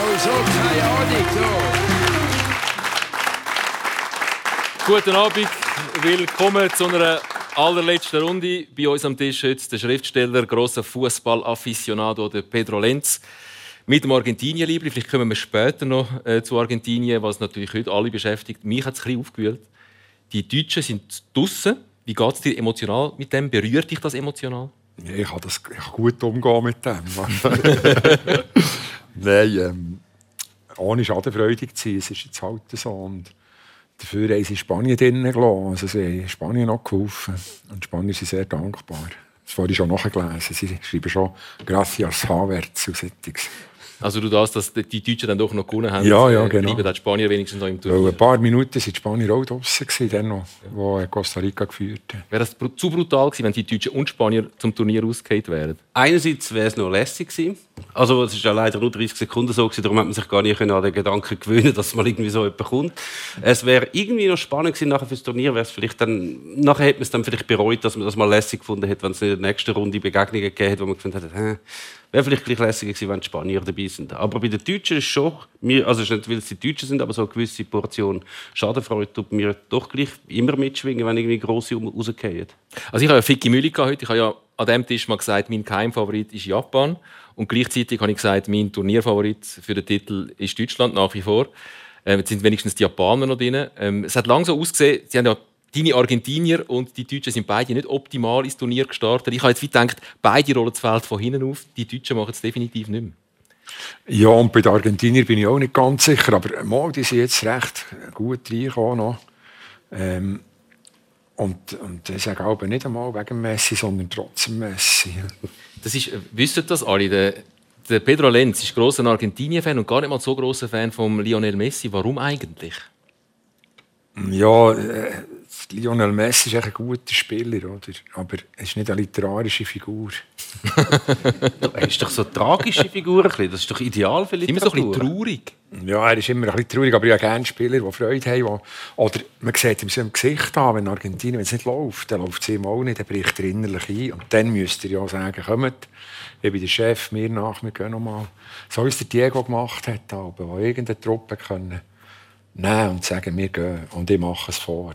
sowieso keine Ahnung. So. Guten Abend, willkommen zu einer allerletzten Runde. Bei uns am Tisch heute der Schriftsteller, grosser Fußball-Afficionado Pedro Lenz. Mit dem Argentinien-Liebling. Vielleicht kommen wir später noch äh, zu Argentinien, was natürlich heute alle beschäftigt. Mich hat es ein bisschen aufgewühlt. Die Deutschen sind draußen. Wie geht es dir emotional mit dem? Berührt dich das emotional? Ja, ich kann das ich kann gut umgehen mit dem. Nein, ähm, ohne schadenfreudig zu sein, es ist jetzt halt so. Und dafür haben sie Spanien drinnen gelassen. Also sie haben Spanien noch geholfen. Und Spanier sind sehr dankbar. Das habe ich schon nachgelesen. Sie schreiben schon «Gracias Havertz» und solches. Also du das, dass die Deutschen dann doch noch gewonnen haben. Ja, ja, genau. Bleiben die Spanier wenigstens noch im Turnier. Weil ein paar Minuten waren die Spanier auch draußen, dann noch, wo Costa Rica geführt hat. Wäre das zu brutal gewesen, wenn die Deutschen und Spanier zum Turnier ausgefallen wären? Einerseits wäre es noch lässig gewesen. Also es war ja leider nur 30 Sekunden so, gewesen, darum hat man sich gar nicht an den Gedanken gewöhnen dass mal irgendwie so jemand kommt. Es wäre irgendwie noch spannend gewesen nachher fürs Turnier, wäre es vielleicht dann, nachher hätte man es dann vielleicht bereut, dass man das mal lässig gefunden hätte, wenn es in der nächsten Runde Begegnungen gegeben hätte, wo man gefunden hat, hä, Wäre vielleicht gleich lässiger gewesen, wenn die Spanier dabei sind. Aber bei den Deutschen ist schon, also es ist nicht, weil es die Deutschen sind, aber so eine gewisse Portion Schadenfreude tut mir doch gleich immer mitschwingen, wenn irgendwie grosse rausgehen. Also ich habe ja Ficky Mülli heute. Ich habe ja an dem Tisch mal gesagt, mein Keimfavorit ist Japan. Und gleichzeitig habe ich gesagt, mein Turnierfavorit für den Titel ist Deutschland nach wie vor. Ähm, jetzt sind wenigstens die Japaner noch drin. Ähm, es hat langsam ausgesehen, sie haben ja deine Argentinier und die Deutschen sind beide nicht optimal ins Turnier gestartet. Ich habe jetzt gedacht, beide rollen das Feld von hinten auf. Die Deutschen machen es definitiv nicht mehr. Ja, und bei den Argentiniern bin ich auch nicht ganz sicher. Aber mal, die sind jetzt recht gut reingekommen. Ähm, und, und ich sage aber nicht einmal wegen Messi, sondern trotzdem Messi. Das ist, wissen das alle? Der, der Pedro Lenz ist großer Argentinien-Fan und gar nicht mal so großer Fan von Lionel Messi. Warum eigentlich? Ja, äh, Lionel Messi ist ein guter Spieler, oder? aber er ist nicht eine literarische Figur. er ist doch so eine tragische Figur. Das ist doch ideal für Literatur. Immer so ein bisschen traurig. Ja, er ist immer ein bisschen traurig, aber ich habe gerne Spieler, die Freude haben. Die, oder man sieht ihm so im Gesicht an, wenn Argentinien wenn es nicht läuft, dann läuft es ihm auch nicht, dann bricht er innerlich ein. Und dann müsst ihr ja sagen, kommt, ich bin der Chef, mir nach, wir gehen nochmal. So wie es der Diego gemacht hat, wo irgendeine Truppe können nehmen und sagen, wir gehen und ich mache es vor.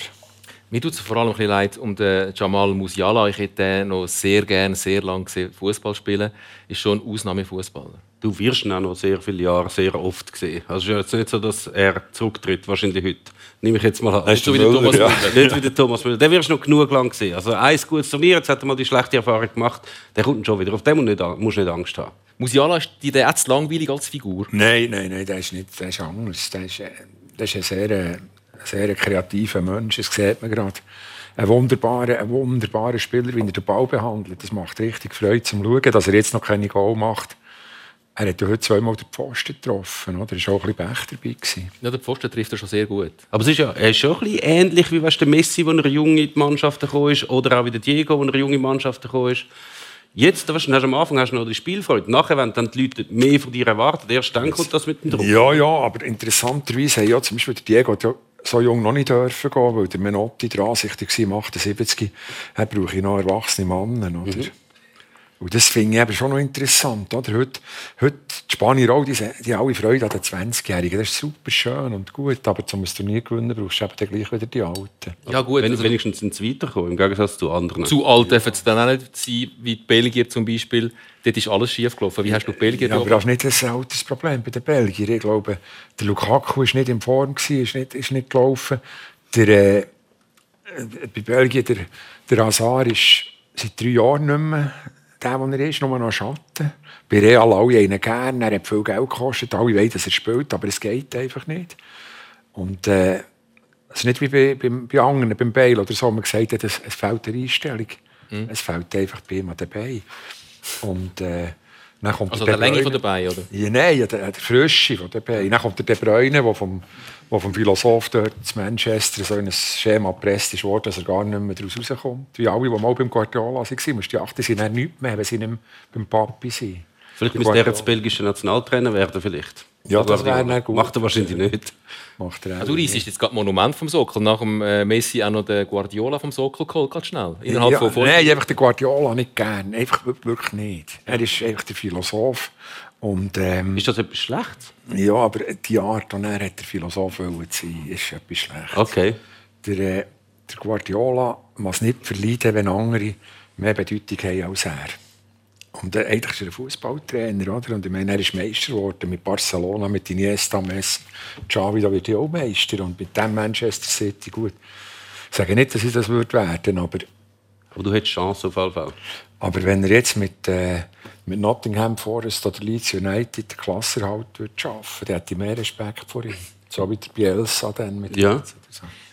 Mir tut es vor allem ein bisschen leid um den Jamal Musiala. Ich hätte ihn noch sehr gerne, sehr lange Fußball spielen. Ist schon ein Ausnahmefußballer. Du wirst ihn auch noch sehr viele Jahre sehr oft sehen. Also es ist jetzt nicht so, dass er zurücktritt, wahrscheinlich heute. Nehme ich jetzt mal an. Hast du wie der Thomas ja. Nicht wie der Thomas Müller. Den wirst du noch genug lang sehen. Also ein gutes Turnier, jetzt hat er mal die schlechte Erfahrung gemacht. Der kommt schon wieder. Auf den musst du nicht, Angst haben. Musiala ist dir jetzt langweilig als Figur? Nein, nein, nein, der ist nicht. Der ist anders. Der ist, der ist ein sehr äh, sehr kreativer Mensch, das sieht man gerade. Ein wunderbarer, ein wunderbarer Spieler, wie er den Ball behandelt. Das macht richtig Freude zum Schauen, dass er jetzt noch keine Goal macht. Er hat ja heute zweimal den Pfosten getroffen. Oder? Er war auch ein bisschen Pech dabei. Ja, der Pfosten trifft er schon sehr gut. Aber es ist ja, er ist schon ein bisschen ähnlich wie weißt, der Messi, als er jung in die Mannschaft gekommen ist. Oder auch wie der Diego, als er jung in Mannschaft gekommen ist. Jetzt, hast du am Anfang hast du noch die Spielfreude. Nachher, wenn dann die Leute mehr von dir erwarten, erst dann kommt das mit dem Druck. Ja, ja, aber interessanterweise ja zum Beispiel der Diego so jung noch nicht dürfen gehen, weil der Menotti der Ansicht war, im 78, er brauche ich noch erwachsene Männer. Oder? Mhm. Und das finde ich eben schon noch interessant. Oder? Heute, heute die Spanier auch, die, die haben alle Freude an den 20-Jährigen. Das ist super schön und gut, aber um ein Turnier gewinnen, brauchst du eben dann gleich wieder die Alten. Ja gut, Wenn, also, wenigstens ins Weiterkommen, im Gegensatz zu anderen. Zu alt dürfen sie dann auch nicht sein, wie die Belgier zum Beispiel. Dort ist alles schief gelaufen. Wie hast du die Belgier ja, aber das ist nicht ein altes Problem bei den Belgiern. Ich glaube, der Lukaku war nicht in Form, ist nicht, ist nicht gelaufen. Der, äh, bei Belgien, der, der Hazard ist seit drei Jahren nicht mehr der, der er ist, nur noch Schatten. Bei Real alle einen gerne, er hat viel Geld gekostet, alle wollen, dass er spielt, aber es geht einfach nicht. Und äh, es ist nicht wie bei, bei, bei anderen, beim Bale oder so, man gesagt hat, es, es fehlt eine Einstellung. Mhm. Es fehlt einfach bei ihm dabei. Und äh, dann kommt also der, der Länge von dabei, oder? Ja, nein, der, der Frische von dabei. Dann kommt der De Bruyne, der vom, wo vom Philosoph dort in Manchester so ein Schema gepresst ist worden, dass er gar nicht mehr daraus rauskommt. Wie alle, die mal beim Guardiola waren, musst du achten, sie sind nicht mehr, wenn sie nicht beim Papi sind. Vielleicht müsste er jetzt belgischer Nationaltrainer werden, vielleicht. Ja, das wäre gut. Macht er wahrscheinlich nicht. Macht er auch du reissest jetzt gerade Monument vom Sockel. Nach dem äh, Messi auch noch den Guardiola vom Sockel geholt, ganz schnell. Innerhalb ja, von nein, einfach den Guardiola nicht gern. Einfach wirklich nicht. Er ist einfach der Philosoph. Und, ähm, Ist das etwas Schlechtes? ja, aber die Art, und er hat der Philosoph wollen sein, ist etwas schlecht. Okay. Der, äh, der Guardiola muss nicht verleiden, wenn andere mehr Bedeutung haben als er. Und eigentlich ist er ein Fußballtrainer, oder? Und ich meine, er ist Meister geworden mit Barcelona, mit Iniesta, Messi, Xavi, da wird er auch Meister. Und mit dem Manchester City, gut. Ich sage nicht, dass ich das würde werden, aber, Aber du hättest Chance auf jeden Fall. aber wenn er jetzt mit, äh, mit Nottingham Forest oder Leeds United den Klasserhalt würde schaffen, dann hätte ich mehr Respekt vor ihm. So wie der Bielsa dann mit Ja.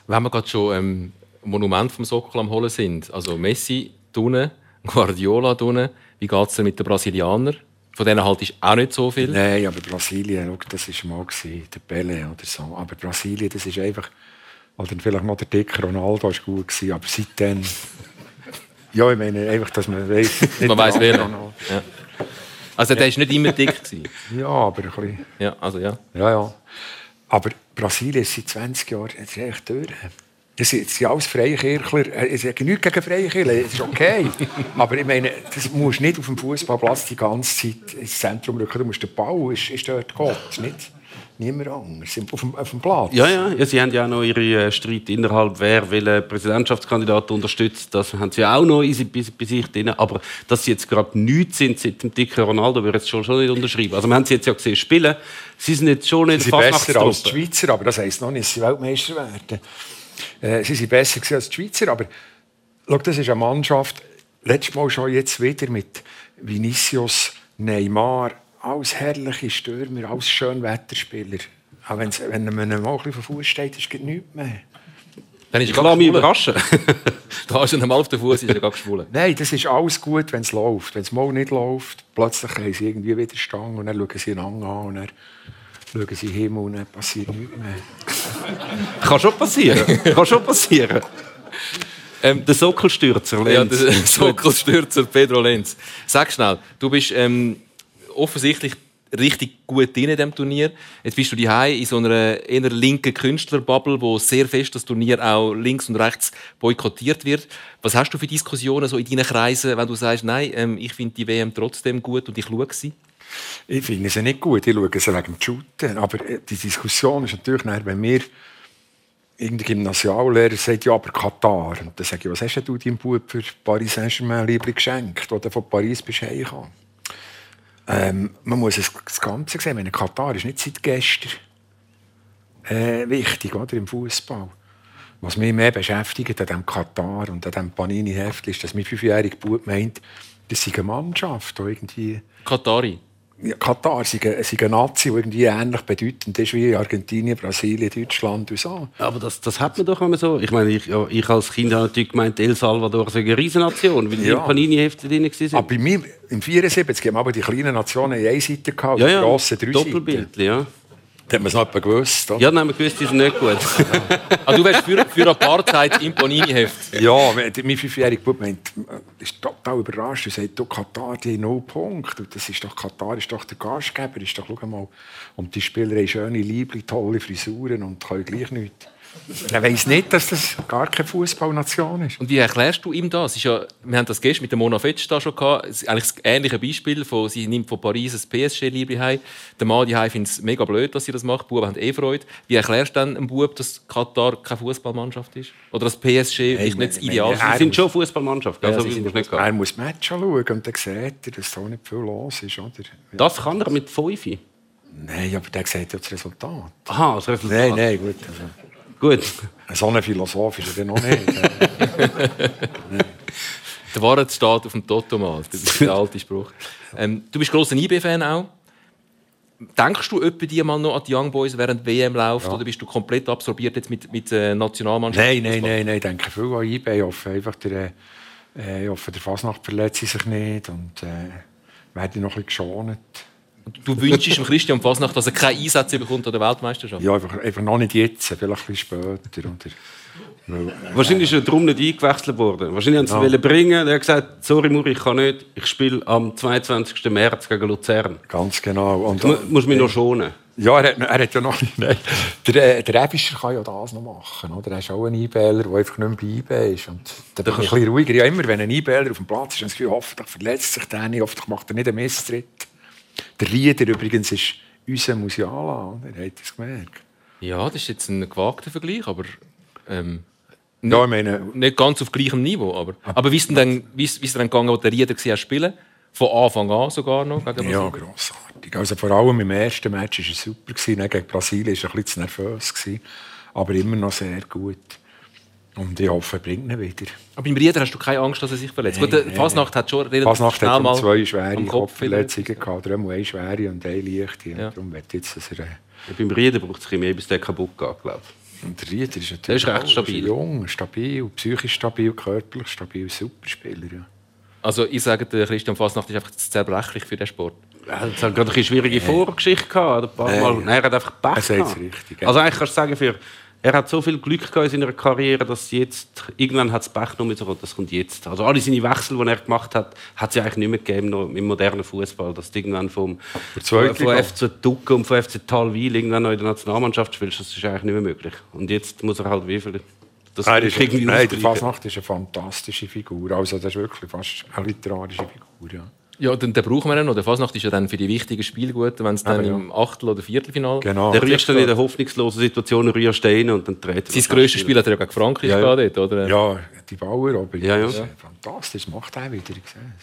Wenn wir gerade schon ähm, Monument vom Sockel am Holen sind, also Messi unten, Guardiola unten, wie geht es mit den Brasilianern? Von denen halt ist auch nicht so viel. Nein, aber Brasilien, schau, das war mal der Pele oder so. Aber Brasilien, das ist einfach. Oder vielleicht noch der dicke Ronaldo war gut gewesen, aber seitdem. Ja, ich meine einfach, dass man weiß. Man weiß wer. Ja. Also der war nicht immer dick. Gewesen. Ja, aber ein bisschen. Ja, also ja. Ja, ja. Aber Brasilien ist seit 20 Jahren echt durch. Das sind, sind alles Freikirchler. Äh, Ich sage nichts gegen Freikirchler, das ist okay. Aber ich meine, das musst nicht auf dem Fußballplatz die ganze Zeit ins Zentrum rücken. Du musst den Ball, ist, ist dort Gott, nicht niemand anders. Auf dem, auf dem Platz. Ja, ja, ja, sie haben ja auch noch ihre äh, Streit innerhalb, wer welchen Präsidentschaftskandidat unterstützt. Das haben sie auch noch in sich- bei, sich drin. Aber dass sie jetzt gerade nichts sind seit dem dicken Ronaldo, würde ich jetzt schon, schon nicht unterschreiben. Also wir haben sie jetzt ja gesehen spielen. Sie sind jetzt schon nicht Sie sind besser als die. Schweizer, aber das heisst noch nicht, dass sie Weltmeister werden. Äh, sie sind besser als die Schweizer, aber schau, das ist eine Mannschaft, letztes Mal schon jetzt wieder mit Vinicius, Neymar, alles herrliche Stürmer, alles Schönwetterspieler. Auch wenn's, wenn man mal ein bisschen vor Fuß steht, ist es nichts mehr. Dann ist Ich er lasse mich überraschen. Da hast du ihn mal auf den Fuß, ist er gerade geschwollen. Nein, das ist alles gut, wenn es läuft. Wenn es mal nicht läuft, plötzlich haben sie irgendwie wieder Stange und dann schauen sie einander an und dann schauen sie in den Himmel und dann passiert nichts mehr. Kann schon passieren. Kann schon passieren. Ähm, der Sockelstürzer, Ja, Lenz. der Sockelstürzer Pedro Lenz. Sag schnell, du bist ähm, offensichtlich richtig gut drin in diesem Turnier. Jetzt bist du die in so einer eher linken Künstlerbubble, wo sehr fest das Turnier auch links und rechts boykottiert wird. Was hast du für Diskussionen so in deinen Kreisen, wenn du sagst, nein, ähm, ich finde die WM trotzdem gut und ich schaue sie? Ich finde sie nicht gut, ich schaue sie wegen dem Shooten. Aber äh, die Diskussion ist natürlich, nachher, wenn mir irgendein Gymnasiallehrer sagt, ja, aber Katar. Und dann sage ich, was hast du deinem Bub für Paris Saint-Germain Liebling geschenkt, wo du von Paris bist heimgekommen? Ähm, man muss das Ganze sehen. Meine, Katar ist nicht seit gestern äh, wichtig oder, im Fußball. Was mich mehr beschäftigt an diesem Katar und an diesem Panini-Heft ist, dass mein fünfjähriger Bub meint, das sei eine Mannschaft, irgendwie Katari. Katar sei eine, sei eine Nazi, die irgendwie ähnlich bedeutend ist wie Argentinien, Brasilien, Deutschland und so. Aber das, das hat man doch immer so. Ich meine, ich, ja, ich als Kind habe natürlich gemeint, El Salvador sei eine Riesennation, weil die Ja. im Panini-Hefte drin waren. Aber bei mir, im 74 haben wir aber die kleinen Nationen in eine Seite gehabt, ja, die grossen drei Seiten. Doppelbild, ja. Hat man es noch etwa gewusst. Oder? Ja, dann haben wir gewusst, sind nicht gut. Ah, du wärst für, für Apartheid im Panini-Heft. Ja, mein fünfjähriger Bub meint, äh, ist total überrascht und sagt, du, Katar, die haben null Punkte. Und das ist doch, Katar ist doch der Gastgeber. Ist doch, schau mal. Und die Spieler haben schöne Liebling, tolle Frisuren und können gleich nichts. Er weiss nicht, dass das gar keine Fußballnation ist. Und wie erklärst du ihm das? Ist ja, wir haben das gestern mit der Mona Fetsch da schon gehabt. Es ist eigentlich das ähnliche Beispiel. Von, sie nimmt von Paris ein PSG-Liebling heim. Der Mann die findet es mega blöd, dass sie das macht. Die Buben haben eh Freude. Wie erklärst du dann einem Bub, dass Katar keine Fußballmannschaft ist? Oder dass PSG ist nicht das Ideal Sie sind schon Fußballmannschaft, also Ja, sind nicht. Er muss Match anschauen und dann sieht er, dass da nicht viel los ist. Oder? Das kann er mit 5. Nein, aber der sieht ja das Resultat. Aha, das Resultat. Nein, nein, gut. Also, Gut. so ein Philosoph ist er noch nicht. Der Wahrheit steht auf dem Toto-Mal. Das ist der alte Spruch. Ähm, du bist grosser IB-Fan auch. Denkst du etwa die mal noch an die Young Boys während WM läuft? Oder bist du komplett absorbiert jetzt mit, mit äh, Nationalmannschaft? nein, nein, nein, nein, ich denke viel an eBay. Ich hoffe einfach, der, äh, ich hoffe, der Fasnacht verletzt sich nicht und äh, werde noch ein bisschen geschont. Du wünschst dem Christian Fasnacht, dass er keine Einsätze bekommt an der Weltmeisterschaft? Ja, einfach, einfach noch nicht jetzt, vielleicht ein bisschen später. Oder, äh, Wahrscheinlich ist er darum nicht eingewechselt worden. Wahrscheinlich haben sie ihn wollen bringen. Er hat gesagt, sorry Muri, ich kann nicht. Ich spiele am 22. März gegen Luzern. ganz genau. Und, Du mu- musst mich noch schonen. Ja, er hat, er hat ja noch nicht. Nein. Der, äh, der Ebischer kann ja das noch machen. Oder? Er ist auch ein E-Bailer, der einfach nicht mehr bei eBay ist. Und da bin ich ein bisschen ruhiger. Ja, immer wenn ein E-Bailer auf dem Platz ist, ich das Gefühl, hoffentlich verletzt sich der nicht, hoffentlich macht er nicht einen Misstritt. Der Rieder übrigens ist unser Musiala, oder? Habt ihr es gemerkt? Ja, das ist jetzt ein gewagter Vergleich, aber ähm, Ja, ich meine, nicht ganz auf gleichem Niveau. Aber, aber wie ist denn dann, wie ist, wie ist denn gegangen, wo der Rieder spielen? Von Anfang an sogar noch gegen ja, Brasilien? grossartig. Also vor allem im ersten Match war er super. Gegen Brasilien war er ein bisschen zu nervös. Gewesen. Aber immer noch sehr gut. Und ich hoffe, er bringt ihn wieder. Aber beim Rieder hast du keine Angst, dass er sich verletzt. Nein, Gut, Fasnacht hat schon relativ Fasnacht schnell hat mal zwei schwere Kopfverletzungen gehabt. Einmal eine schwere und eine leichte. Ja. Darum wird jetzt, dass er... äh, Ja, beim Rieden braucht es ein mehr, bis der kaputt geht, glaube ich. Und der Rieder ist natürlich Der ist recht stabil. jung, stabil, psychisch stabil, körperlich stabil, super Spieler. Ja. Also ich sage, der Christian Fasnacht ist einfach zerbrechlich für den Sport. Er hat gerade eine schwierige Vorgeschichte gehabt. Ein paar Mal. Nein. Nein, er hat einfach Pech Er gehabt. Also eigentlich kannst du sagen, für, er hat so viel Glück gehabt in seiner Karriere, dass jetzt irgendwann hat das Pech so das kommt jetzt. Also alle seine Wechsel, die er gemacht hat, hat es ja eigentlich nicht mehr gegeben noch im modernen Fußball, dass du irgendwann vom von FC Ducke und von FC Talwil irgendwann noch in der Nationalmannschaft spielst, das ist eigentlich nicht mehr möglich. Und jetzt muss er halt wie viel das Nein, ist, irgendwie nein, der. Fasnacht ist eine fantastische Figur. Also, das ist wirklich fast eine literarische Figur. Ja. Ja, den, den brauchen wir ja noch. Der Fasnacht ist ja dann für die wichtigen Spiele gut, wenn es dann ja. im Achtel- oder Viertelfinal Genau. Der rührst dann in der hoffnungslosen Situation rührst Steine und dann dreht er Sein das grösstes Spiel. Hat er ja gegen Frankreich Ja, ja. dort, oder? Ja, die Bauer, aber Ja, ja. das ist fantastisch, macht er wieder.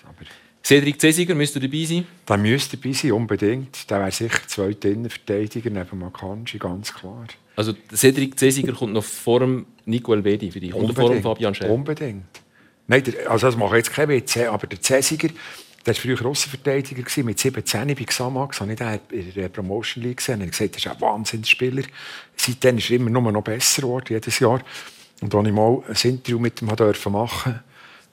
Aber Cedric Cesiger müsste dabei sein. der müsste dabei sein, unbedingt. Der wäre sicher zweiter Innenverteidiger neben Makanji, ganz klar. Also der Cedric Cesiger kommt noch vor dem Nico Elvedi für dich. Und vor dem Fabian Schär. Unbedingt. Nein, der, also das mache ich jetzt kein Witz, aber der Cäsiger, der war früher Russenverteidiger gewesen, mit 17 bei Xamax. Habe ich den in der Promotion League gesehen. Hat gesagt, er ist ein Wahnsinnsspieler. Seitdem ist er immer nur noch besser geworden, jedes Jahr. Und als ich mal ein Interview mit ihm machen durfte,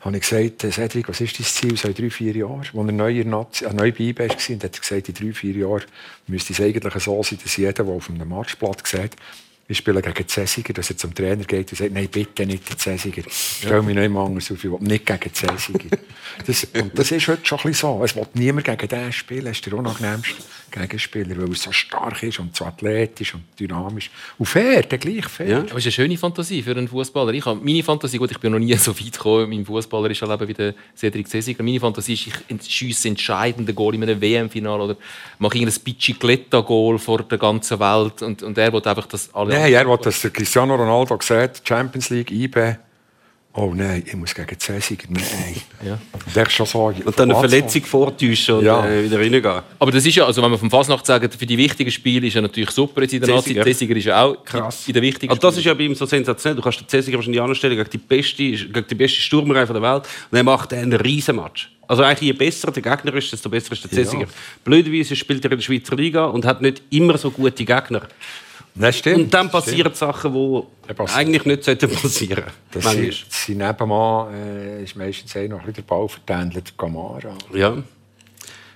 habe ich gesagt, Cedric, was ist dein Ziel so in drei, vier Jahren? Als er neu, Nazi- äh, neu bei IB war, und hat er gesagt, in drei, vier Jahren müsste es eigentlich so sein, dass jeder, der auf einem Matchblatt sieht, ich spiele gegen Cäsiger, dass er zum Trainer geht und sagt, nein, bitte nicht den Cäsiger. Stell mich nicht immer anders auf, ich will nicht gegen Cäsiger. Das, und das ist heute schon ein bisschen so. Es will niemand gegen den spielen. Er ist der unangenehmste Gegenspieler, weil er so stark ist und so athletisch und dynamisch. Und fair, der gleich fair. Ja. Aber es ist eine schöne Fantasie für einen Fußballer. Ich habe meine Fantasie, gut, ich bin noch nie so weit gekommen meinem fußballerischen Leben wie der Cedric Cesiger. Meine Fantasie ist, ich schiesse entscheidende Goal in einem WM-Finale oder mache irgendein Bicicletta-Goal vor der ganzen Welt und, und er will einfach, dass alle... Nein, er will, dass der Cristiano Ronaldo sagt, Champions League, IB. Oh nein, ich muss gegen Cäsiger. Nein. Ja. Ist schon so. Und dann eine Verletzung vortäuschen und Ja. äh, wieder reingehen. Aber das ist ja, also wenn wir vom Fasnacht sagen, für die wichtigen Spiele ist er natürlich super jetzt in der Nazi. Cäsiger. Ist ja auch Krass. in der wichtigen Also das ist Spiele. ja bei ihm so sensationell. Du kannst den Cäsiger wahrscheinlich anstellen gegen die beste, gegen die beste Sturmerei der Welt und er macht einen riesen Match. Also eigentlich je besser der Gegner ist, desto besser ist der Cäsiger. Blöderweise spielt er in der Schweizer Liga und hat nicht immer so gute Gegner. Das stimmt. Und dann passieren Sachen, die Ja, passiert. eigentlich nicht sollten passieren sollten. sein Nebenmann äh, ist meistens eh noch ein bisschen der Ball vertändelt, Gamara. Ja.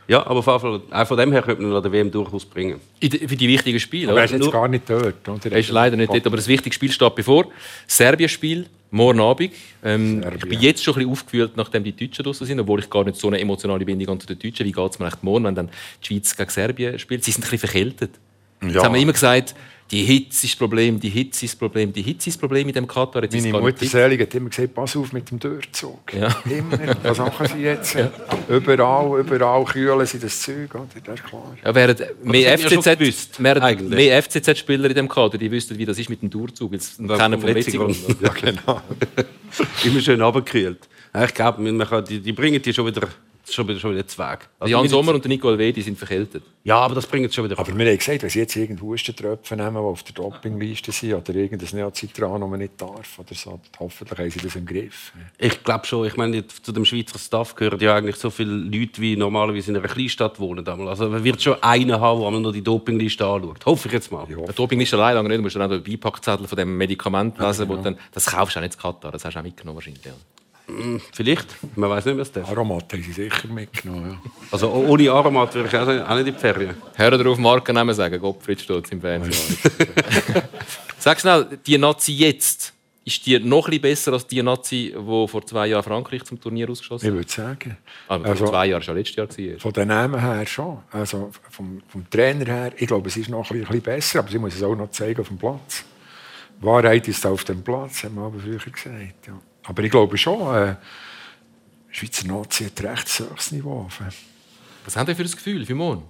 ja, aber Fall, auch von dem her könnte man an der WM durchaus bringen. In der- für die wichtigen Spiele. Aber er ist jetzt Nur- gar nicht dort. Oder? Er ist leider nicht dort, aber das wichtige Spiel steht bevor. Serbien-Spiel, morgen Abend. Ähm, ich bin jetzt schon ein bisschen aufgewühlt, nachdem die Deutschen draußen sind, obwohl ich gar nicht so eine emotionale Bindung zu den Deutschen Wie geht es mir echt morgen, wenn dann die Schweiz gegen Serbien spielt? Sie sind ein bisschen verkältet. Jetzt Ja. haben wir immer gesagt, die Hitze ist das Problem, die Hitze ist das Problem, die Hitze ist das Problem in dem Katar. Jetzt Meine Mutter. Selig hat immer gesagt, pass auf mit dem Durchzug. Ja. Immer. Was machen sie jetzt? Überall, überall kühlen sie das Zeug. Oder? Das ist klar. Ja, während mehr gewusst, FCZ, FCZ-Spieler in dem Kader, die wüssten, wie das ist mit dem Durchzug. Jetzt kennen vom Verletzung Letzigrund. Ja, genau. Immer schön runtergekühlt. Ja, Ich glaube, man kann- die, die bringen die schon wieder, schon wieder, schon wieder zu Weg. Also Jan Sommer und der Nico Alvedi sind verkältet. Ja, aber das bringt es schon wieder. Aber wir haben gesagt, wenn sie jetzt irgendeinen Hustentröpfen nehmen, die auf der Dopingliste sind, oder irgendein Neocitran, das man nicht darf, oder so, hoffentlich haben sie das im Griff. Ich glaube schon. Ich meine, zu dem Schweizer Staff gehören ja eigentlich so viele Leute, wie normalerweise in einer Kleinstadt wohnen. Also man wird schon einen haben, der noch die Dopingliste anschaut. Hoffe ich jetzt mal. Ja. Der Doping ist allein lange nicht. Du musst dann auch den Beipackzettel von dem Medikament lesen, wo dann, das kaufst du auch nicht in Katar, das hast du auch mitgenommen wahrscheinlich. Ja. Vielleicht. Man weiß nicht, was das ist. Aromat haben sie sicher mitgenommen. Ja. Also oh- ohne Aromat würde ich auch nicht in die Ferien. Hör darauf Markennamen sagen, Gottfried steht im Fernsehen. Sag schnell, die Nazi jetzt, ist die noch ein bisschen besser als die Nazi, die vor zwei Jahren Frankreich zum Turnier ausgeschossen Ich hat? würde sagen. Aber Also- vor zwei Jahren, schon letztes Jahr. Gewesen. Von den Namen her schon. Also vom, vom Trainer her, ich glaube, es ist noch ein bisschen, ein bisschen besser, aber sie muss es auch noch zeigen auf dem Platz. Wahrheit ist auf dem Platz, haben wir aber früher gesagt. Ja. Aber ich glaube schon, äh, die Schweizer Nazi hat recht hohes Niveau. Was haben Sie für ein Gefühl für morgen?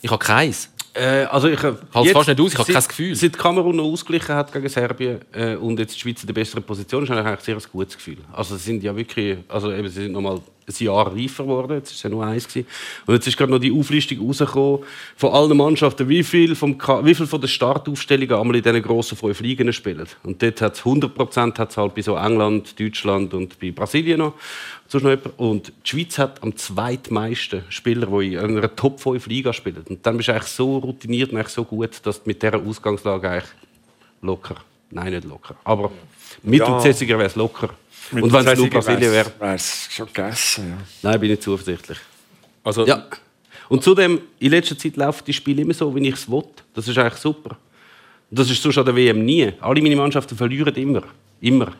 Ich habe keins. Äh, also ich Halt's fast nicht aus, ich habe kein Gefühl. Seit Kamerun noch ausgeglichen hat gegen Serbien äh, und jetzt die Schweiz in der besseren Position ist, habe ich eigentlich sehr ein gutes Gefühl. Also sie sind ja wirklich, also eben, sie sind noch mal ein Jahr reifer geworden, jetzt ist es ja nur eins gewesen. Und jetzt ist gerade noch die Auflistung rausgekommen von allen Mannschaften, wie viel, vom, wie viel von den Startaufstellungen einmal in diesen grossen fünf Ligen spielen. Und dort hat es 100 Prozent halt bei so England, Deutschland und bei Brasilien noch. Und die Schweiz hat am zweitmeisten Spieler, die in einer Top 5 Liga spielen. Und dann bist du eigentlich so routiniert und eigentlich so gut, dass du mit dieser Ausgangslage eigentlich locker, nein, nicht locker, aber mit Ja. wäre es locker. Mit und wenn es nur Zessiger Brasilien wäre, wär's- wär's schon gegessen. Ja. nein, bin ich zuversichtlich. Also, Ja. Und zudem, in letzter Zeit laufen die Spiele immer so, wie ich es will. Das ist eigentlich super. Und das ist sonst an der WM nie. Alle meine Mannschaften verlieren immer. Immer.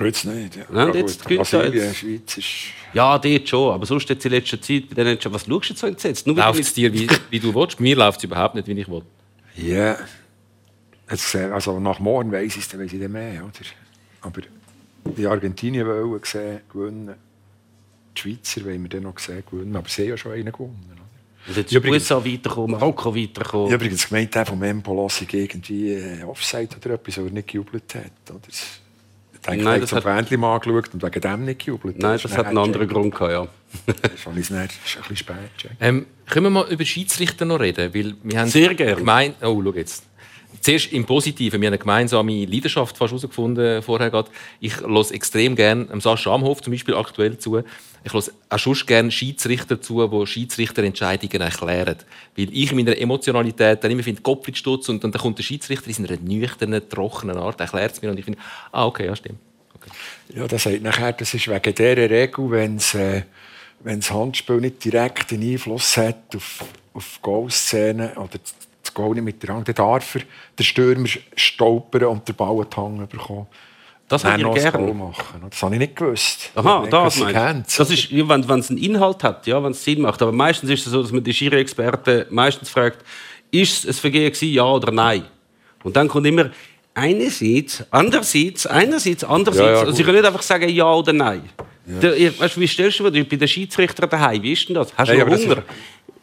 Jetzt nicht. Ja. Nein, Ja, jetzt gut, Brasilien, jetzt. Schweiz ist... Ja, dort schon. Aber sonst jetzt in letzter Zeit, bei den Entscheid- was schaust du jetzt so entsetzt? Läuft es dir, wie, wie du willst. Mir läuft es überhaupt nicht, wie ich will. Ja. Jetzt, äh, also nach morgen weiss ich es, dann weiss ich dann mehr. Oder? Aber die Argentinien wollen sehen, gewinnen. Die Schweizer wollen wir dann noch sehen, gewinnen. Aber sie haben ja schon einen gewonnen. Und jetzt ist Übrigens- USA weitergekommen, Marokko Ich weitergekommen. habe übrigens gemeint, der von Empolo sei irgendwie äh, Offside oder etwas, weil er nicht gejubelt hat. Oder? Ich denke, Nein, das hat Fähnchen mal angeschaut und wegen dem nicht gejubelt. Nein, das hat einen anderen Grund gehabt, ja. Das das ist ein bisschen spät. Ähm, können wir mal über Schiedsrichter noch reden? Weil wir haben Sehr gerne. Gemein oh, schau jetzt. Zuerst im Positiven. Wir haben eine gemeinsame Leidenschaft fast herausgefunden vorher gerade. Ich höre extrem gerne Sascha Amhoff zum Beispiel aktuell zu. Ich höre auch schon gerne Schiedsrichter zu, die Schiedsrichterentscheidungen erklären. Weil ich in meiner Emotionalität dann immer finde, Gottfried Stutz und, dann kommt der Schiedsrichter in seiner nüchternen, trockenen Art, erklärt es mir und ich finde, ah, okay, ja, stimmt. Okay. Ja, das sagt nachher, das ist wegen dieser Regel, wenn es äh, wenn das Handspiel nicht direkt einen Einfluss hat auf, auf Goalszenen oder Goal nicht mit der Hand, dann darf er den Stürmer stolpern und den Ball an die Hand bekommen. Das hätte ich gerne. machen. Das habe ich nicht gewusst. Aha, das sie meinst. Das ist, ja, wenn wenn es einen Inhalt hat, ja, wenn es Sinn macht. Aber meistens ist es so, dass man die Schiri-Experten meistens fragt, ist es ein Vergehen gewesen, ja oder nein? Und dann kommt immer einerseits, andererseits, einerseits, andererseits. Ja, ja, also ich kann nicht einfach sagen ja oder nein. Der, ihr- weißt, wie stellst du dir bei den Schiedsrichtern daheim? Wie ist denn das? Hast du das Hunger?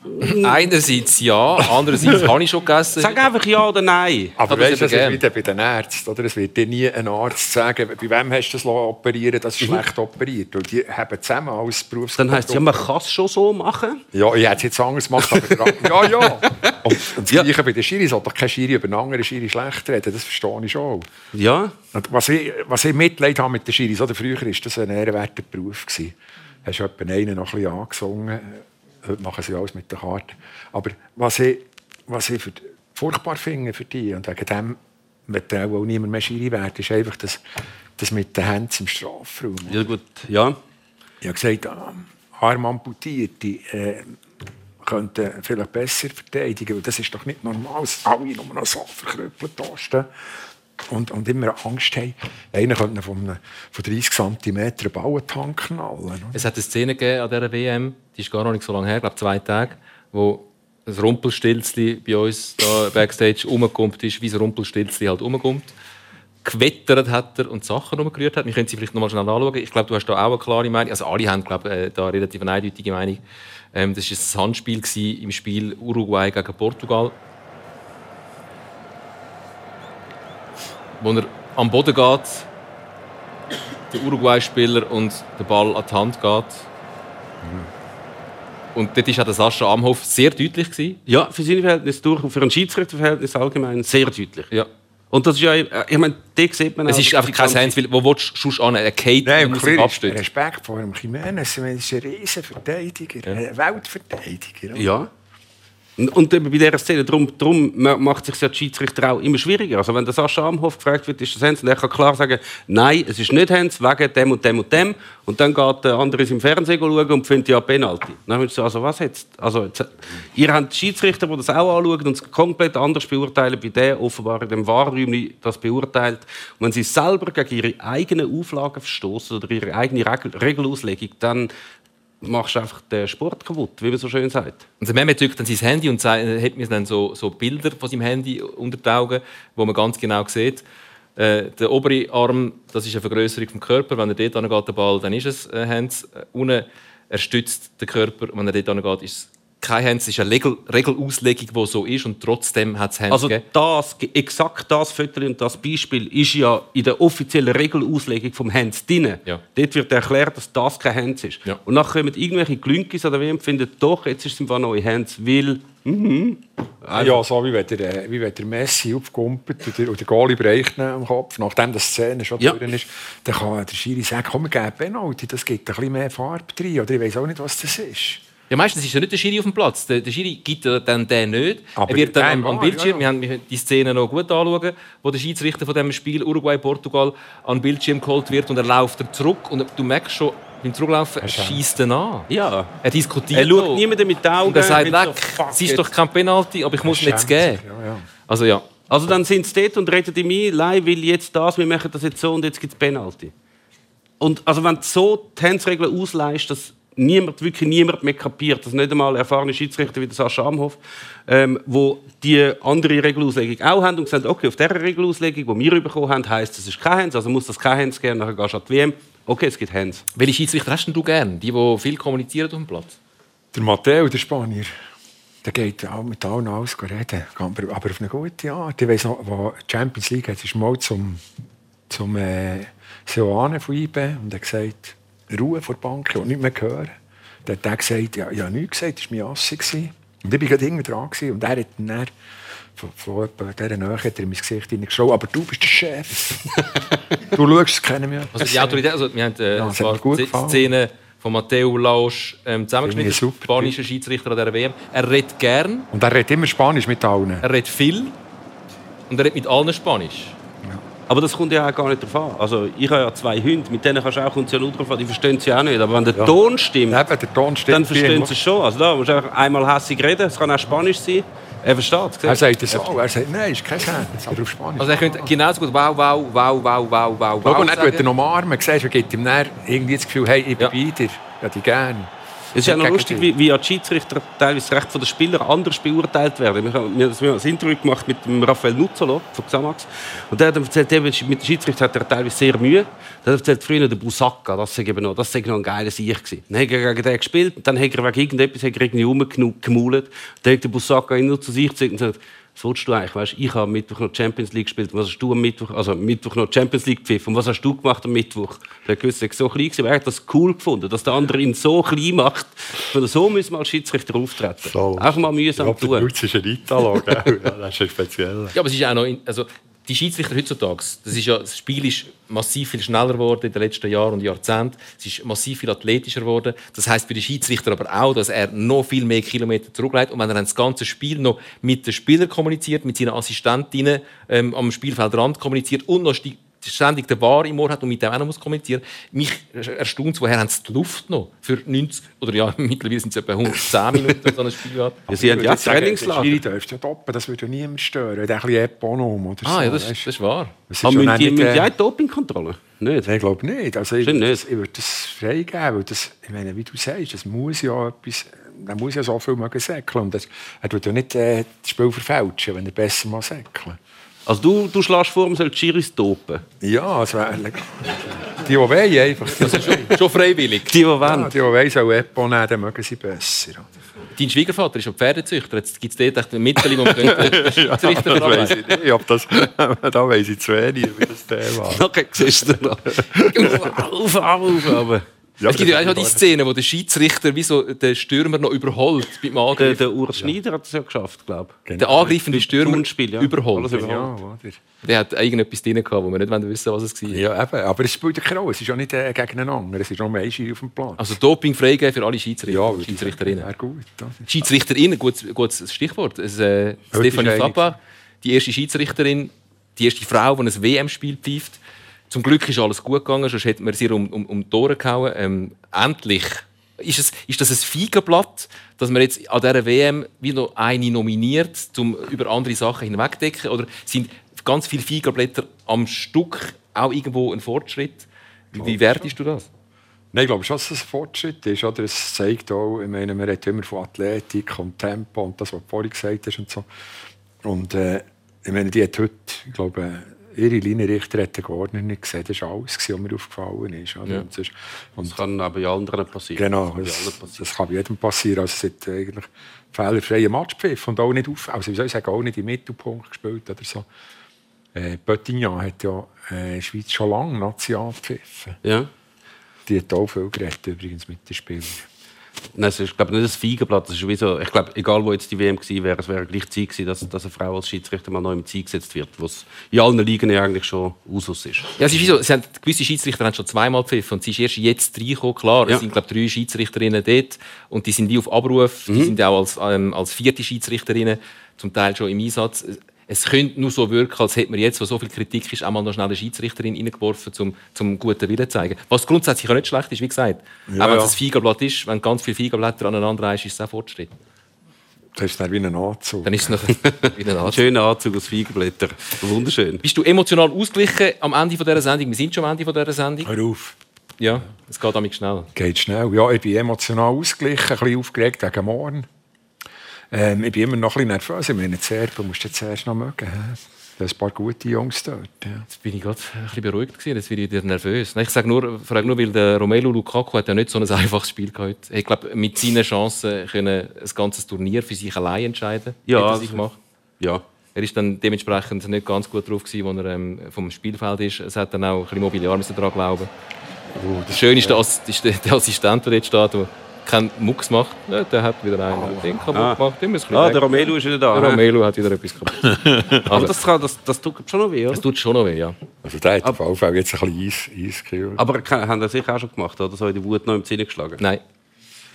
Einerseits ja, andererseits habe ich schon gegessen. Sag einfach ja oder nein. Aber weißt du, das ist wieder bei den Ärzten. Oder? Es wird dir nie ein Arzt sagen, bei wem hast du das operieren das ist schlecht operiert. Und die haben zusammen als Berufs Dann heisst es, ja, man kann es schon so machen. Ja, ich hätte es jetzt anders gemacht, aber ja, ja. Und, und das Gleiche bei den Schiris. Soll doch kein Schiri über einen anderen Schiri schlecht reden, das verstehe ich schon. Ja. Und was, ich, was ich Mitleid habe mit den Schiris, oder früher war das ein ehrenwerter Beruf. Gewesen. Hast du etwa einen noch ein bisschen angesungen. Heute machen sie alles mit der Karte. Aber was ich, was ich für, furchtbar finde für die, und wegen dem wird auch niemand mehr Schiri werden, ist einfach das, das mit den Händen im Strafraum. Ja, gut. Ja. Ich habe gesagt, ah, Arm amputierte äh, könnten vielleicht besser verteidigen, weil das ist doch nicht normal, dass alle nur noch so verkrüppelt da stehen und, und immer Angst haben. Einer könnte von, einem, von 30 cm Hand knallen. oder? Es hat eine Szene gegeben an dieser WM, die ist gar noch nicht so lange her, ich glaube zwei Tage, wo ein Rumpelstilzli bei uns da Backstage rumgekommen ist, wie ein Rumpelstilzli halt rumkommt. Gewettert hat er und Sachen rumgerührt hat. Wir können sie vielleicht noch mal schnell anschauen. Ich glaube, du hast da auch eine klare Meinung. Also alle haben glaube ich, äh, da eine relativ eindeutige Meinung. Ähm, das war ein Handspiel im Spiel Uruguay gegen Portugal. Wo er am Boden geht, der Uruguay-Spieler und der Ball an die Hand geht. Und dort war auch der Sascha Amhoff sehr deutlich. Gewesen. Ja, für seine Verhältnisse durch und für ein Schiedsrichterverhältnis allgemein sehr deutlich. Ja. Und das ist ja, äh, ich meine, da sieht man Es auch, ist dass einfach kein Hands, weil wo willst du sonst an? Er geht Nein, und muss. Respekt vor dem Jiménez. Ich meine, Das ist ein riesen Verteidiger, ein Weltverteidiger. oder? Ja. Und, bei dieser Szene, darum, darum ma- macht sich ja die Schiedsrichter auch immer schwieriger. Also wenn der Sascha Amhoff gefragt wird, ist das Hands, und er kann klar sagen, nein, es ist nicht Hands, wegen dem und dem und dem. Und dann geht der andere im Fernsehen schauen und findet ja Penalty. Dann würdest du also was jetzt? Also, jetzt ihr habt Schiedsrichter, die das auch anschauen und es komplett anders beurteilen, bei der offenbar in dem Wahrräumchen das beurteilt. Und wenn sie selber gegen ihre eigenen Auflagen verstoßen oder ihre eigene Regel Regelauslegung, dann machst einfach den Sport kaputt, wie man so schön sagt. Der Mehmet drückt dann sein Handy und hat mir dann so, so Bilder von seinem Handy unter die Augen, wo man ganz genau sieht. Äh, der obere Arm, das ist eine Vergrößerung vom Körper. Wenn er dort angeht, der Ball, dann ist es äh, Hands. Äh, unten, er stützt den Körper. Wenn er dort angeht, ist es keine Hands, es ist eine Regel, Regelauslegung, die so ist und trotzdem hat es Hands Also gegeben. das, exakt das Foto und das Beispiel ist ja in der offiziellen Regelauslegung vom Hands drin. Ja. Dort wird erklärt, dass das kein Hands ist. Ja. Und nachher kommen irgendwelche Glünkis oder wem finden doch, jetzt ist es einfach neue Hands, weil mhm. Ja, so wie wenn der, äh, wie wenn der Messi aufkumpelt und der, und der Goalie bereicht ihn am Kopf, nachdem die Szene schon Ja. durch ist, dann kann der Schiri sagen, komm, wir geben Penalty, das gibt ein bisschen mehr Farbe drin. Oder ich weiß auch nicht, was das ist. Ja, meistens ist ja nicht der Schiri auf dem Platz. Der, der Schiri gibt ja dann den nicht. Aber er wird dann am, am war, Bildschirm, ja, wir haben wir haben die Szene noch gut anschauen, wo der Schiedsrichter von diesem Spiel Uruguay-Portugal an den Bildschirm geholt wird und er läuft er zurück und du merkst schon, beim Zurücklaufen, er schießt ihn an. Ja. Er diskutiert Er schaut noch. niemandem mit den Augen. Und er sagt, leck, es ist doch kein Penalty, aber ich muss ihn jetzt geben. Ja, ja. Also ja. Also dann sind sie dort und reden ihm ein, Lei will jetzt das, wir machen das jetzt so und jetzt gibt es Penalty. Und also wenn du so die Handsregeln ausleihst, dass niemand, wirklich niemand mehr kapiert, dass nicht einmal erfahrene Schiedsrichter wie der Sascha Amhoff, ähm, wo die andere Regelauslegung auch haben und gesagt, okay, auf dieser Regelauslegung, die wir bekommen haben, heisst, es ist kein Hands, also muss das kein Hands geben, nachher gehst du an die WM, okay, es gibt Hands. Welche Schiedsrichter hast du gern? Die, die viel kommunizieren auf dem Platz? Der Matteo, der Spanier, der geht auch mit allen alles reden, aber, aber auf eine gute Art. Ich weiss noch, wo die Champions League hat, ist mal zum, zum äh, Seoane von IB und er hat gesagt, Ruhe vor der Bank, ich will nichts mehr hören. Dann hat er gesagt, ja, ich habe nichts gesagt, das war mein gewesen. Und ich war gerade hinten dran gewesen, und er hat dann von, von dieser Nähe hat er in mein Gesicht hineingeschaut, aber du bist der Chef. du schaust, das kennen wir. Also die Autorität, also wir haben äh, Ja, ein paar. Szenen von Matteo Laosch ähm, zusammengeschnitten, super, spanischer Schiedsrichter an dieser WM. Er redet gern, Und er redet immer Spanisch mit allen. er redet viel und er redet mit allen Spanisch. Aber das kommt ja auch gar nicht drauf an. Also ich habe ja zwei Hunde, mit denen kannst du auch, ja nur drauf an, die verstehen ja auch nicht. Aber wenn der Ton stimmt, Eben, der Ton stimmt dann verstehen sie es schon. Also da musst du einfach einmal hässig reden, es kann auch Spanisch sein. Er versteht es. Er sagt es auch. Er sagt, nein, ist kein Scherz, aber auf Spanisch. Also er könnte genauso gut wow, wow, wow, wow, wow, wow, wow und dann tut er sagen. noch umarmen. Siehst du, er gibt ihm dann irgendwie das Gefühl, hey, ich bin Ja. bei dir. Ja, die gern. Es ist ja noch lustig, wie, wie die Schiedsrichter teilweise recht von den Spielern anders beurteilt werden. Wir haben, wir haben ein Interview gemacht mit dem Raphael Nuzzolo von Xamax. Und der hat erzählt, der mit dem Schiedsrichter hat er teilweise sehr Mühe. Der hat erzählt, früher der Busacca, das sei eben noch, das sei noch ein geiler Sieg gewesen. Dann hat er gegen den gespielt, und dann hat er wegen irgendetwas hat er irgendwie rumgemaulet. Dann hat der Busacca ihn nur zu sich gezogen und gesagt, was willst du eigentlich? Weißt, ich habe am Mittwoch noch Champions League gespielt. Was hast du am Mittwoch, also Mittwoch noch Champions League gepfiffen? Und was hast du gemacht am Mittwoch? Der er war so klein, gewesen, aber er hat das cool gefunden, dass der andere ihn so klein macht. Von so müssen wir als Schiedsrichter auftreten. So. Auch mal mühsam tun. Lutz ist ein Italo, gell? Ja, das ist ein spezieller. Ja, aber es ist auch noch, also die Schiedsrichter heutzutage, das, ist ja, das Spiel ist massiv viel schneller geworden in den letzten Jahren und Jahrzehnten. Es ist massiv viel athletischer geworden. Das heißt für den Schiedsrichter aber auch, dass er noch viel mehr Kilometer zurücklegt und wenn er dann das ganze Spiel noch mit den Spielern kommuniziert, mit seinen Assistentinnen ähm, am Spielfeldrand kommuniziert und noch ständig den Bar im Ohr hat und mit dem auch noch muss kommunizieren. Mich erstaunt, woher haben sie die Luft noch für 90 oder ja mittlerweile sind es etwa 110 Minuten so ein Spiel hat. Ja, sie haben ja Der Schiri Trainingslager. dürfte ja toppen, das würde ja niemand stören. Ein bisschen Eponom oder Ah so. ja, das, das ist wahr. Das ist Aber ja müssen die, müssen die äh, auch Dopingkontrolle? Nicht? Ich glaube nicht. Also ich, nicht. das, ich würde das freigeben. Weil das, ich meine, wie du sagst, das muss ja etwas, er muss ja so viel mögen säckeln. Und das, er tut ja nicht äh, das Spiel verfälschen, wenn er besser mal säckeln. Also du, du schlägst vor, man soll die Schiris dopen. Ja, also, die, die wollen, einfach. Die, schon, schon freiwillig. Die, die wollen. ja, die, die wollen, sollen Epo nehmen, dann mögen sie besser. Dein Schwiegervater ist ein Pferdezüchter. Jetzt gibt es dort echt ein Mittel, wo man könnte Schiedsrichter Das weiss ich nicht, ob das, da weiss ich zu wenig, wie das Thema. Okay, siehst du noch. auf, auf, auf, aber. Ja, es gibt ja auch die Szene, wo der Schiedsrichter wie so den Stürmer noch überholt beim Der, Angriff. der Urs Schneider hat es ja geschafft, glaube ich. Der angreifende Stürmer ja. überholt. Alles überholt. Ja? Der hat irgendetwas drin gehabt, wo wir nicht wissen wollen, was es war. Ja, eben. Aber es spielt ja keine Rolle. Es ist ja nicht äh, gegeneinander. Es ist nur ein Schiri auf dem Platz. Also Doping freigeben für alle Schiedsrichter ja, Schiedsrichterinnen. Wäre gut. Schiedsrichterinnen, gutes, gutes Stichwort. Es, äh, einig. Fappa, die erste Schiedsrichterin, die erste Frau, die ein WM-Spiel pfeift. Zum Glück ist alles gut gegangen, sonst hätten wir sie um, um, um die Ohren gehauen. Ähm, endlich. Ist, es, ist das ein Feigenblatt, dass man jetzt an dieser WM wie noch eine nominiert, um über andere Sachen hinwegzudecken? Oder sind ganz viele Feigenblätter am Stück auch irgendwo ein Fortschritt? Wie, wie wertest du das? Nein, ich glaube schon, dass es ein Fortschritt ist. Oder? Es zeigt auch, ich meine, man redet immer von Athletik und Tempo und das, was du vorhin gesagt hast und so. Und äh, ich meine, die hat heute, ich glaube, ihre Linienrichter hat der Gordner nicht gesehen. Das war alles, was mir aufgefallen ist. Ja. Und sonst- und Das kann aber ja anderen passieren. Genau, Das kann das, passieren. das kann bei jedem passieren. Also es hat eigentlich fehlerfreien Matchpfiff und auch nicht auf, also wie soll ich sagen, auch nicht im Mittelpunkt gespielt oder so. Äh, Pöttignan hat ja äh, in der Schweiz schon lange Nazi angepfiffen. Ja. Die hat auch viel geredet übrigens mit den Spielern. Nein, es ist glaube ich, nicht ein Feigenblatt. Das ist wie so, ich glaube, egal wo jetzt die WM gewesen wäre, es wäre gleich Zeit gewesen, dass, dass eine Frau als Schiedsrichter mal neu im Ziel gesetzt wird, was in allen Ligen ja eigentlich schon Usus ist. Ja, es ist wie so, es haben, gewisse Schiedsrichter haben schon zweimal pfiffen und sie ist erst jetzt reingekommen. Klar, Ja. es sind glaube drei Schiedsrichterinnen dort und die sind wie auf Abruf, die sind auch als, ähm, als vierte Schiedsrichterinnen zum Teil schon im Einsatz. Es könnte nur so wirken, als hätte man jetzt, wo so viel Kritik ist, einmal noch schnell eine Schiedsrichterin reingeworfen, um zum guten Willen zu zeigen. Was grundsätzlich auch nicht schlecht ist, wie gesagt. auch wenn es ja. ein Feigenblatt ist, wenn ganz viele Feigenblätter aneinander reist, ist es auch Fortschritt. Das ist dann wie ein Anzug. Dann ist es noch wieder ein Arzt. schöner Anzug aus Feigenblättern. Wunderschön. Bist du emotional ausgeglichen am Ende dieser Sendung? Wir sind schon am Ende dieser Sendung. Hör auf. Ja, es geht damit schnell. Geht schnell. Ja, ich bin emotional ausgeglichen, ein bisschen aufgeregt wegen morgen. Ähm, ich bin immer noch ein bisschen nervös. Ich meine, Serben musst du jetzt zuerst noch mögen. Da sind ein paar gute Jungs dort. Ja. Jetzt bin ich gerade ein bisschen beruhigt gewesen. Jetzt werde ich wieder nervös. Ich sage nur, frage nur, weil der Romelu Lukaku hat ja nicht so ein einfaches Spiel gehabt. Ich glaube, mit seinen Chancen können ein ganzes Turnier für sich allein entscheiden. Ja, Hat er also- sich gemacht. Ja. Er ist dann dementsprechend nicht ganz gut drauf gewesen, als er ähm, vom Spielfeld ist. Es hat dann auch ein bisschen Mobiliar müssen daran glauben. Das Schöne ist, der, Ass- ist der, der Assistent, der dort steht, der keinen Mucks macht. Ja, der hat wieder einen den kaputt Ah. gemacht. Ah, der Romelu ist wieder da. Der? Romelu hat wieder etwas kaputt. Aber Also, das, kann, das, das tut schon noch weh, oder? es tut schon noch weh, ja. Also der hat auf jeden Fall jetzt ein bisschen Eis. Aber haben das sicher auch schon gemacht, oder? So in die Wut noch im Zähne geschlagen. Nein.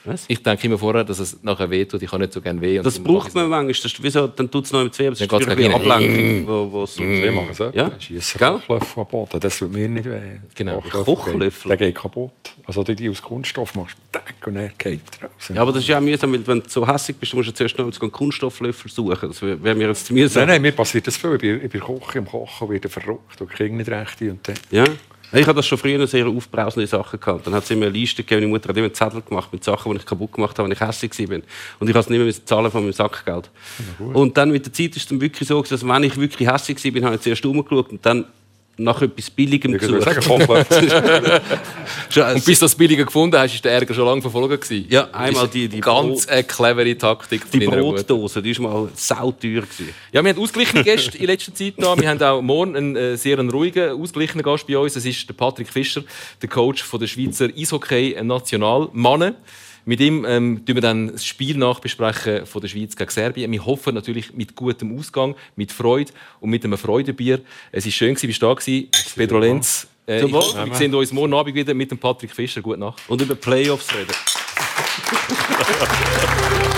Was? Ich denke immer vorher, dass es nachher weh tut. Ich kann nicht so gerne weh. Und Das braucht man manchmal. Das ist, wieso, dann tut es noch im es Dann ist rein. Ablenkung. Wo, wo so Wir machen so. Ja. Schiessen? Kochlöffel Boden. Das tut mir nicht weh. Genau. Kochlöffel? Der geht kaputt. Also die, die aus Kunststoff machst, tack, und er geht raus. Ja, aber das ist ja auch mühsam, weil wenn du so hässlich bist, musst du zuerst noch einen Kunststofflöffel suchen. Das wäre mir jetzt zu mühsam. Nein, nein, mir passiert das viel. Ich bin, ich bin Koch im Kochen, werde verrückt und kriege nicht recht. Und dann, Ja. Ich hatte das schon früher sehr aufbrausende Sachen gehabt. Dann hat sie mir eine Liste gegeben. Meine Mutter hat immer einen Zettel gemacht mit Sachen, die ich kaputt gemacht habe, wenn ich hässlich war. Und ich habe es nicht mehr zahlen von meinem Sackgeld. Und dann mit der Zeit ist es dann wirklich so, dass wenn ich wirklich hässlich war, habe ich zuerst umgeschaut und dann nach etwas Billigem ich sagen, gesucht. Kochlöffel. Und bis du das Billige gefunden hast, ist der Ärger schon lange verfolgt gewesen. Ja, einmal die- die ganz Brot- eine clevere Taktik Die. Brotdose, die war mal sauteuer. gewesen. Ja, wir haben ausgeglichene Gäste in letzter Zeit da. Wir haben auch morgen einen äh, sehr einen ruhigen, ausgeglichenen Gast bei uns. Das ist der Patrick Fischer, der Coach von der Schweizer Eishockey-Nationalmannen. Mit ihm ähm, tun wir dann das Spiel nachbesprechen von der Schweiz gegen Serbien. Wir hoffen natürlich mit gutem Ausgang, mit Freude und mit einem Freudenbier. Es war schön, gewesen, bist du da gewesen. Pedro Lenz. Äh, ich, Jawohl. wir sehen uns morgen Abend wieder mit dem Patrick Fischer. Gute Nacht. Und über Playoffs reden.